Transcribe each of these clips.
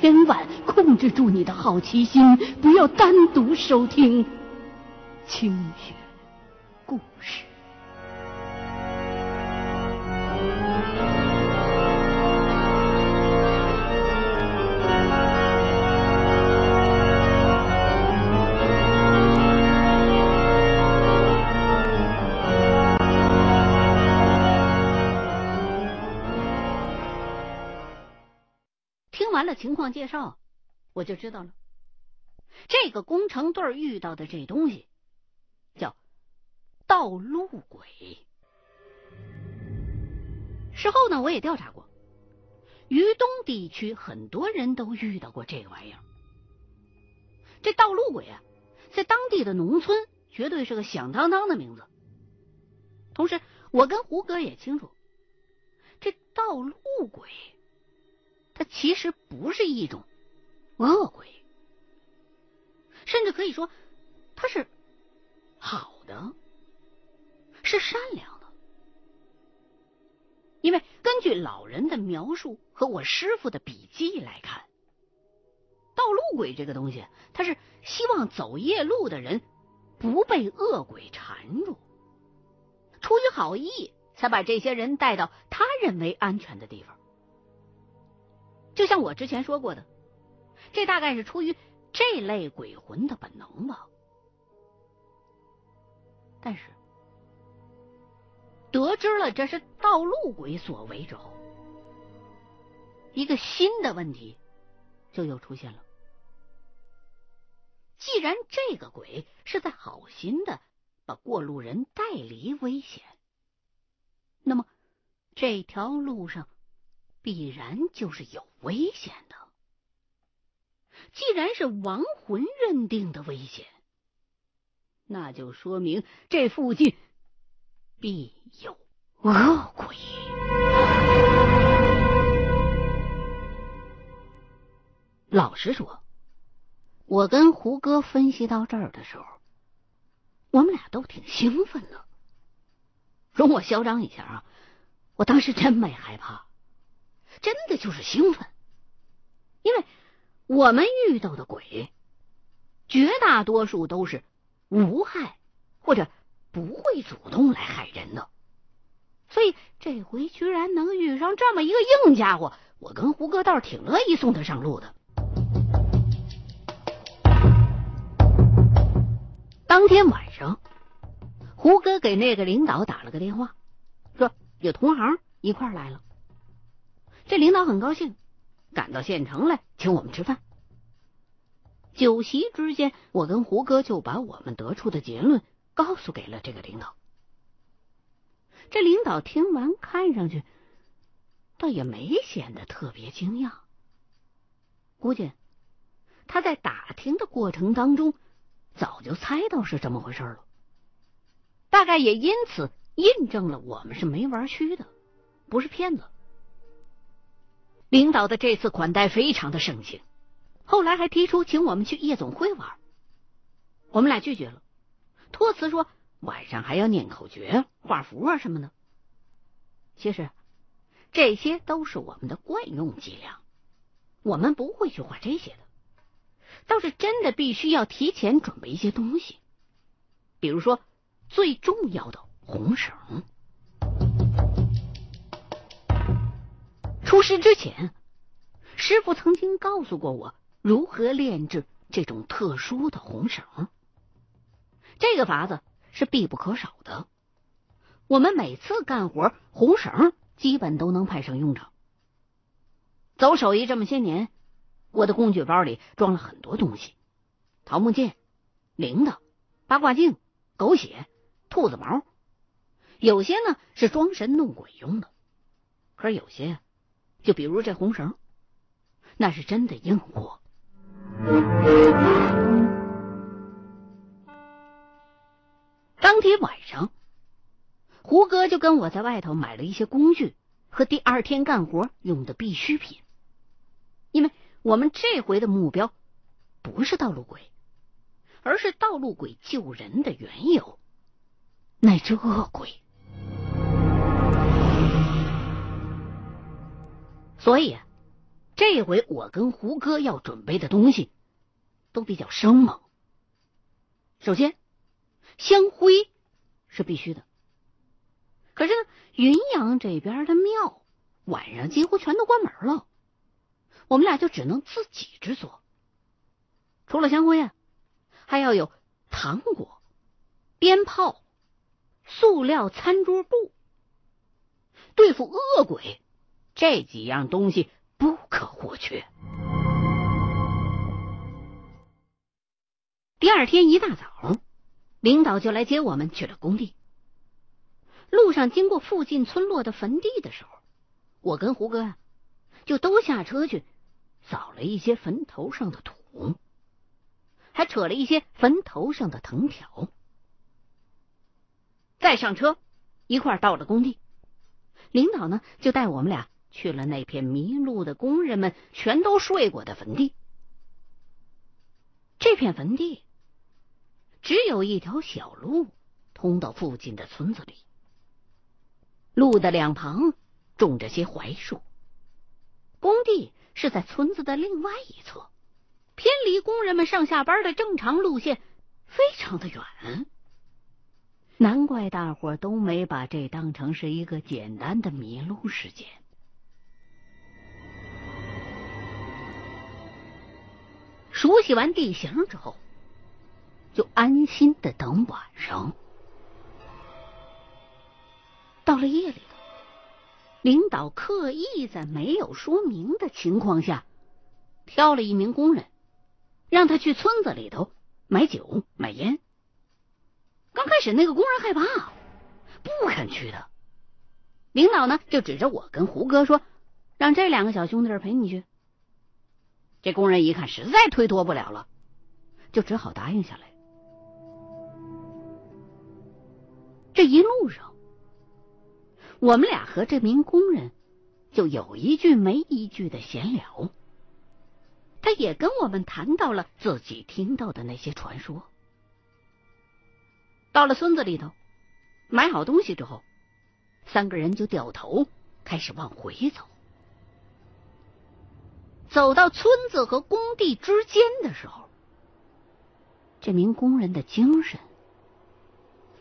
千万控制住你的好奇心，不要单独收听《清雪。完了情况介绍，我就知道了。这个工程队遇到的这东西叫道路鬼。事后呢，我也调查过，渝东地区很多人都遇到过这个玩意儿。这道路鬼啊，在当地的农村绝对是个响当当的名字。同时，我跟胡哥也清楚，这道路鬼。它其实不是一种恶鬼，甚至可以说它是好的，是善良的。因为根据老人的描述和我师傅的笔记来看，道路鬼这个东西，它是希望走夜路的人不被恶鬼缠住，出于好意才把这些人带到他认为安全的地方。就像我之前说过的，这大概是出于这类鬼魂的本能吧。但是，得知了这是道路鬼所为之后，一个新的问题就又出现了。既然这个鬼是在好心的把过路人带离危险，那么这条路上。必然就是有危险的。既然是亡魂认定的危险，那就说明这附近必有恶鬼。老实说，我跟胡歌分析到这儿的时候，我们俩都挺兴奋的。容我嚣张一下啊，我当时真没害怕。真的就是兴奋，因为我们遇到的鬼，绝大多数都是无害或者不会主动来害人的，所以这回居然能遇上这么一个硬家伙，我跟胡哥倒是挺乐意送他上路的。当天晚上，胡哥给那个领导打了个电话，说有同行一块来了。这领导很高兴，赶到县城来请我们吃饭。酒席之间，我跟胡哥就把我们得出的结论告诉给了这个领导。这领导听完，看上去倒也没显得特别惊讶，估计他在打听的过程当中早就猜到是这么回事了，大概也因此印证了我们是没玩虚的，不是骗子。领导的这次款待非常的盛情，后来还提出请我们去夜总会玩，我们俩拒绝了，托辞说晚上还要念口诀、画符啊什么的。其实这些都是我们的惯用伎俩，我们不会去画这些的。倒是真的必须要提前准备一些东西，比如说最重要的红绳。出师之前，师傅曾经告诉过我如何炼制这种特殊的红绳。这个法子是必不可少的。我们每次干活，红绳基本都能派上用场。走手艺这么些年，我的工具包里装了很多东西：桃木剑、铃铛、八卦镜、狗血、兔子毛。有些呢是装神弄鬼用的，可是有些。就比如这红绳，那是真的硬货。当天晚上，胡哥就跟我在外头买了一些工具和第二天干活用的必需品，因为我们这回的目标不是道路鬼，而是道路鬼救人的缘由——那只恶鬼。所以，这回我跟胡歌要准备的东西都比较生猛。首先，香灰是必须的。可是，云阳这边的庙晚上几乎全都关门了，我们俩就只能自己制作。除了香灰啊，还要有糖果、鞭炮、塑料餐桌布。对付恶鬼，这几样东西不可或缺。第二天一大早，领导就来接我们去了工地。路上经过附近村落的坟地的时候，我跟胡哥啊，就都下车去扫了一些坟头上的土，还扯了一些坟头上的藤条。再上车，一块到了工地。领导呢，就带我们俩去了那片迷路的工人们全都睡过的坟地。这片坟地只有一条小路通到附近的村子里，路的两旁种着些槐树。工地是在村子的另外一侧，偏离工人们上下班的正常路线非常的远。难怪大伙都没把这当成是一个简单的迷路事件。熟悉完地形之后，就安心的等晚上。到了夜里，领导刻意在没有说明的情况下，挑了一名工人，让他去村子里头买酒买烟。刚开始那个工人害怕，不肯去的。领导呢就指着我跟胡哥说：“让这两个小兄弟陪你去。”这工人一看实在推脱不了了，就只好答应下来。这一路上，我们俩和这名工人就有一句没一句的闲聊，他也跟我们谈到了自己听到的那些传说。到了村子里头，买好东西之后，三个人就掉头开始往回走。走到村子和工地之间的时候，这名工人的精神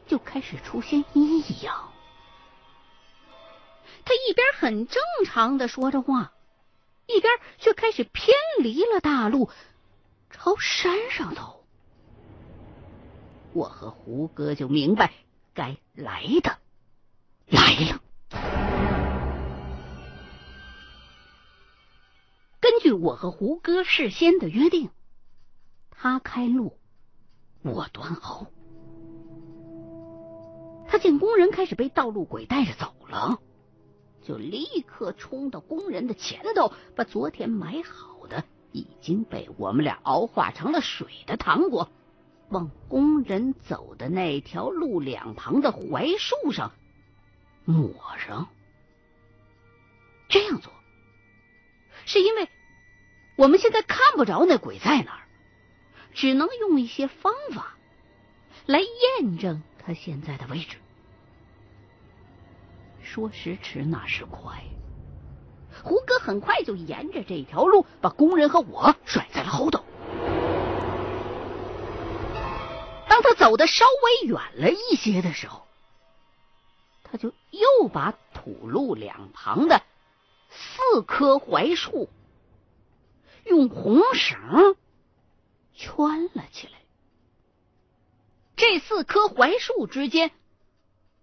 就开始出现异样。他一边很正常的说着话，一边却开始偏离了大路，朝山上走。我和胡歌就明白，该来的来了。根据我和胡歌事先的约定，他开路，我断后。他见工人开始被道路鬼带着走了，就立刻冲到工人的前头，把昨天买好的、已经被我们俩熬化成了水的糖果。往工人走的那条路两旁的槐树上抹上，这样做是因为我们现在看不着那鬼在哪儿，只能用一些方法来验证他现在的位置。说时迟，那时快，胡歌很快就沿着这条路把工人和我甩在了后头。当他走的稍微远了一些的时候，他就又把土路两旁的四棵槐树用红绳圈了起来。这四棵槐树之间，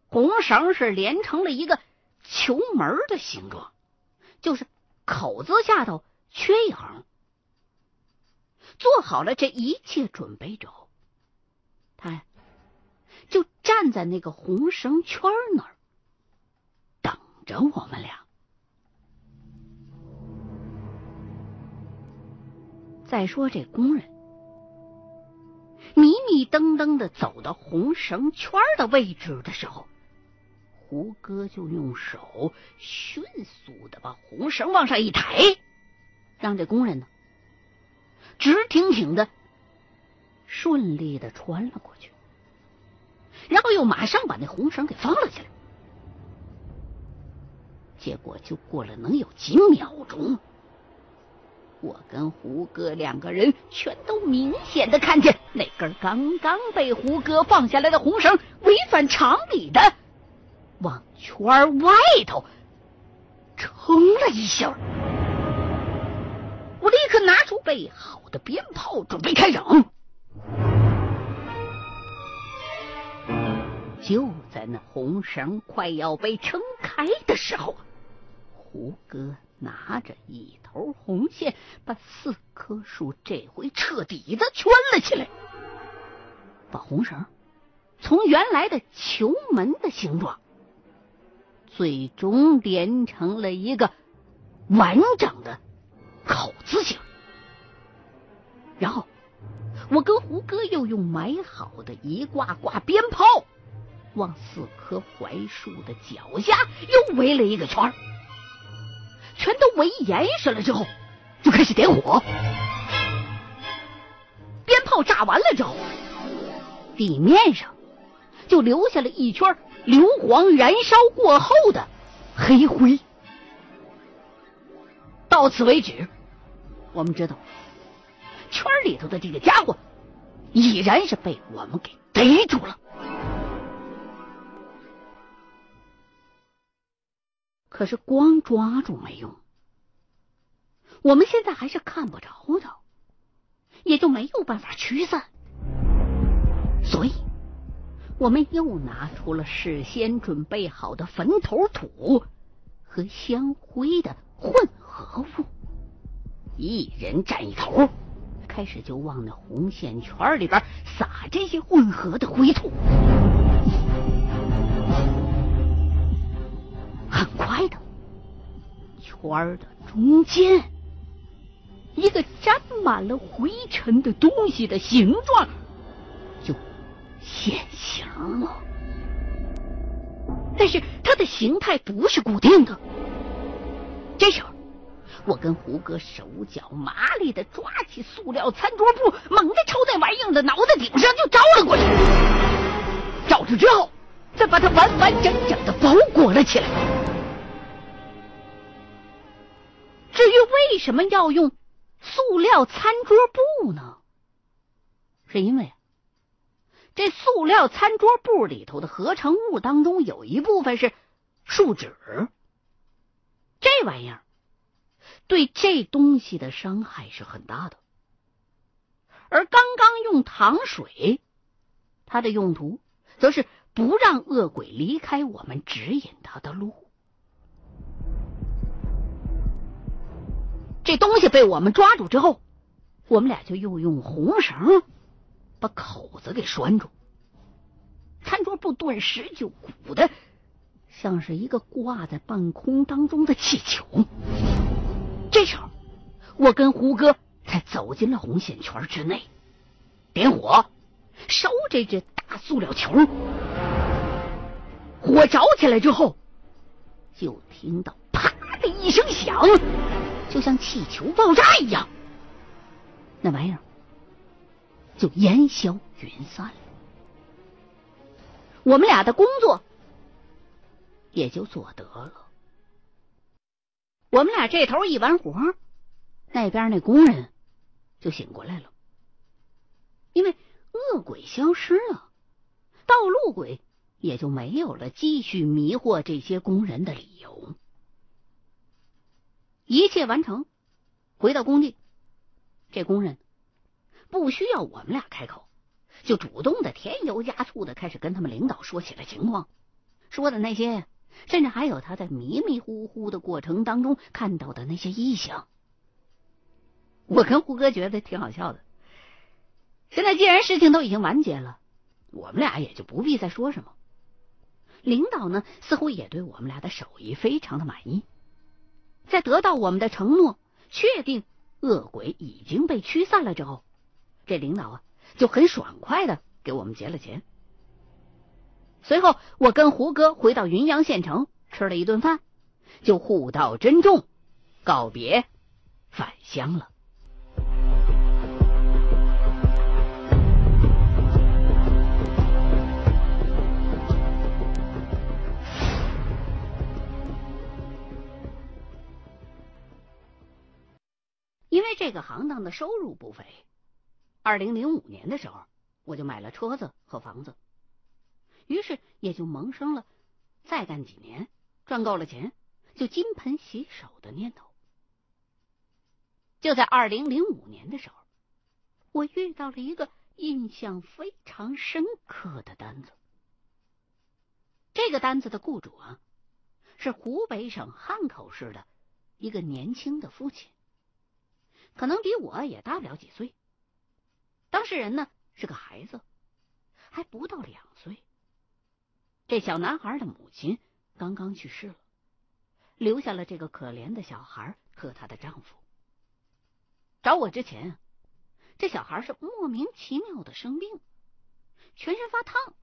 红绳是连成了一个球门的形状，就是口子下头缺一横。做好了这一切准备之后。他呀就站在那个红绳圈那儿，等着我们俩。再说这工人迷迷瞪瞪的走到红绳圈的位置的时候，胡歌就用手迅速的把红绳往上一抬，让这工人呢直挺挺的。顺利的穿了过去，然后又马上把那红绳给放了起来。结果就过了能有几秒钟，我跟胡歌两个人全都明显的看见那根刚刚被胡歌放下来的红绳违反常理的往圈外头撑了一下。我立刻拿出备好的鞭炮，准备开整。就在那红绳快要被撑开的时候，胡歌。拿着一头红线，把四棵树这回彻底的圈了起来，把红绳从原来的球门的形状，最终连成了一个完整的口字形。然后，我跟胡歌又用买好的一挂挂鞭炮，往四棵槐树的脚下又围了一个圈儿全都围严实了之后，就开始点火。鞭炮炸完了之后，地面上就留下了一圈硫磺燃烧过后的黑灰。到此为止，我们知道圈里头的这个家伙已然是被我们给逮住了。可是光抓住没用，我们现在还是看不着他，也就没有办法驱散，所以，我们又拿出了事先准备好的坟头土和香灰的混合物，一人占一头，开始就往那红线圈里边撒这些混合的灰土。很快的，圈儿的中间，一个沾满了灰尘的东西的形状就现形了。但是它的形态不是固定的。这时候，我跟胡歌手脚麻利的抓起塑料餐桌布，猛地朝那玩意儿的脑袋顶上就招了过去。照着之后。再把它完完整整的包裹了起来。为什么要用塑料餐桌布呢？是因为这塑料餐桌布里头的合成物当中有一部分是树脂，这玩意儿对这东西的伤害是很大的。而刚刚用糖水，它的用途则是。不让恶鬼离开我们指引他的路。这东西被我们抓住之后，我们俩就又用红绳把口子给拴住。餐桌布顿时就鼓的像是一个挂在半空当中的气球。这时候，我跟胡歌才走进了红线圈之内，点火烧这只大塑料球。火着起来之后，就听到啪的一声响，就像气球爆炸一样，那玩意儿就烟消云散了。我们俩的工作也就做得了。我们俩这头一完活，那边那工人就醒过来了，因为恶鬼消失了，道路鬼。也就没有了继续迷惑这些工人的理由。一切完成，回到工地，这工人不需要我们俩开口，就主动的添油加醋的开始跟他们领导说起了情况，说的那些，甚至还有他在迷迷糊糊的过程当中看到的那些异象。我跟胡哥觉得挺好笑的。现在既然事情都已经完结了，我们俩也就不必再说什么。领导呢，似乎也对我们俩的手艺非常的满意。在得到我们的承诺，确定恶鬼已经被驱散了之后，这领导啊就很爽快的给我们结了钱。随后，我跟胡哥回到云阳县城吃了一顿饭，就互道珍重，告别返乡了。因为这个行当的收入不菲，二零零五年的时候，我就买了车子和房子，于是也就萌生了再干几年，赚够了钱就金盆洗手的念头。就在二零零五年的时候，我遇到了一个印象非常深刻的单子。这个单子的雇主啊，是湖北省汉口市的一个年轻的父亲。可能比我也大不了几岁。当事人呢是个孩子，还不到两岁。这小男孩的母亲刚刚去世了，留下了这个可怜的小孩和她的丈夫。找我之前，这小孩是莫名其妙的生病，全身发烫。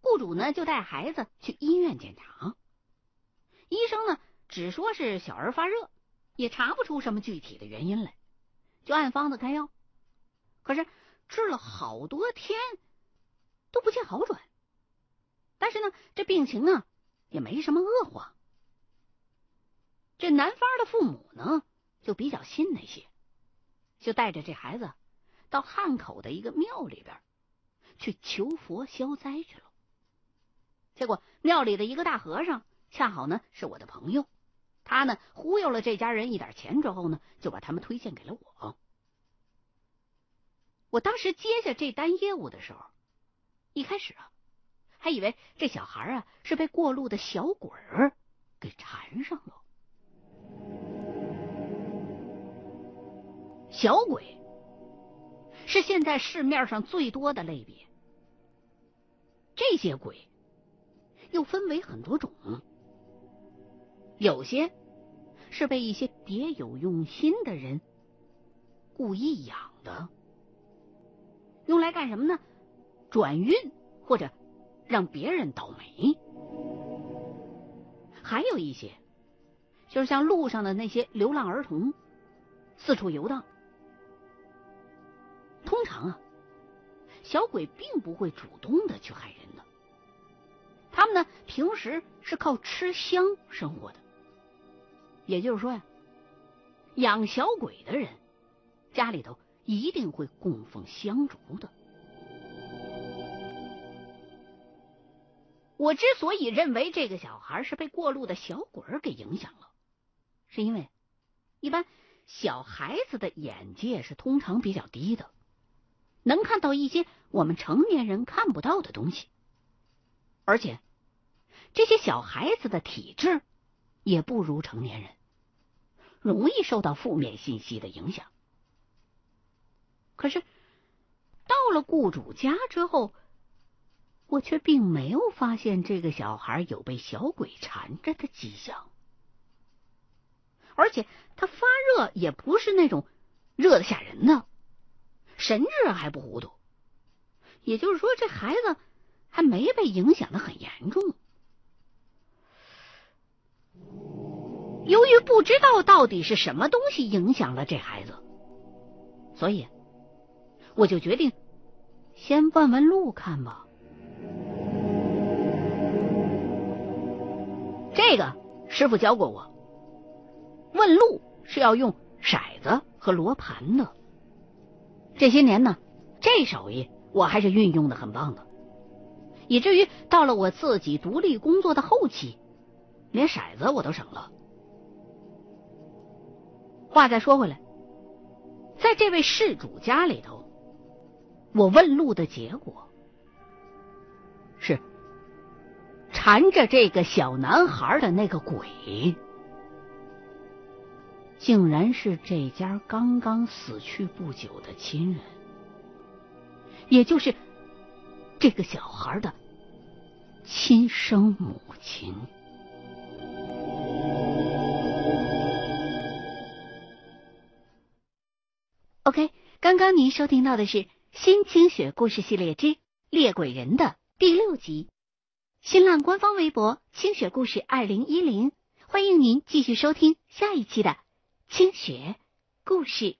雇主呢就带孩子去医院检查，医生呢只说是小儿发热。也查不出什么具体的原因来，就按方子开药。可是治了好多天都不见好转，但是呢，这病情啊也没什么恶化。这男方的父母呢就比较信那些，就带着这孩子到汉口的一个庙里边去求佛消灾去了。结果庙里的一个大和尚恰好呢是我的朋友。他呢忽悠了这家人一点钱之后呢，就把他们推荐给了我。我当时接下这单业务的时候，一开始啊，还以为这小孩啊是被过路的小鬼儿给缠上了。小鬼是现在市面上最多的类别，这些鬼又分为很多种。有些是被一些别有用心的人故意养的，用来干什么呢？转运或者让别人倒霉。还有一些就是像路上的那些流浪儿童，四处游荡。通常啊，小鬼并不会主动的去害人的，他们呢平时是靠吃香生活的。也就是说呀，养小鬼的人家里头一定会供奉香烛的。我之所以认为这个小孩是被过路的小鬼给影响了，是因为一般小孩子的眼界是通常比较低的，能看到一些我们成年人看不到的东西，而且这些小孩子的体质。也不如成年人，容易受到负面信息的影响。可是到了雇主家之后，我却并没有发现这个小孩有被小鬼缠着的迹象，而且他发热也不是那种热的吓人的，神志还不糊涂。也就是说，这孩子还没被影响的很严重。由于不知道到底是什么东西影响了这孩子，所以我就决定先问问路看吧。这个师傅教过我，问路是要用骰子和罗盘的。这些年呢，这手艺我还是运用的很棒的，以至于到了我自己独立工作的后期，连骰子我都省了。话再说回来，在这位事主家里头，我问路的结果是，缠着这个小男孩的那个鬼，竟然是这家刚刚死去不久的亲人，也就是这个小孩的亲生母亲。OK，刚刚您收听到的是《新清雪故事系列之猎鬼人》的第六集。新浪官方微博“清雪故事二零一零”，欢迎您继续收听下一期的清雪故事。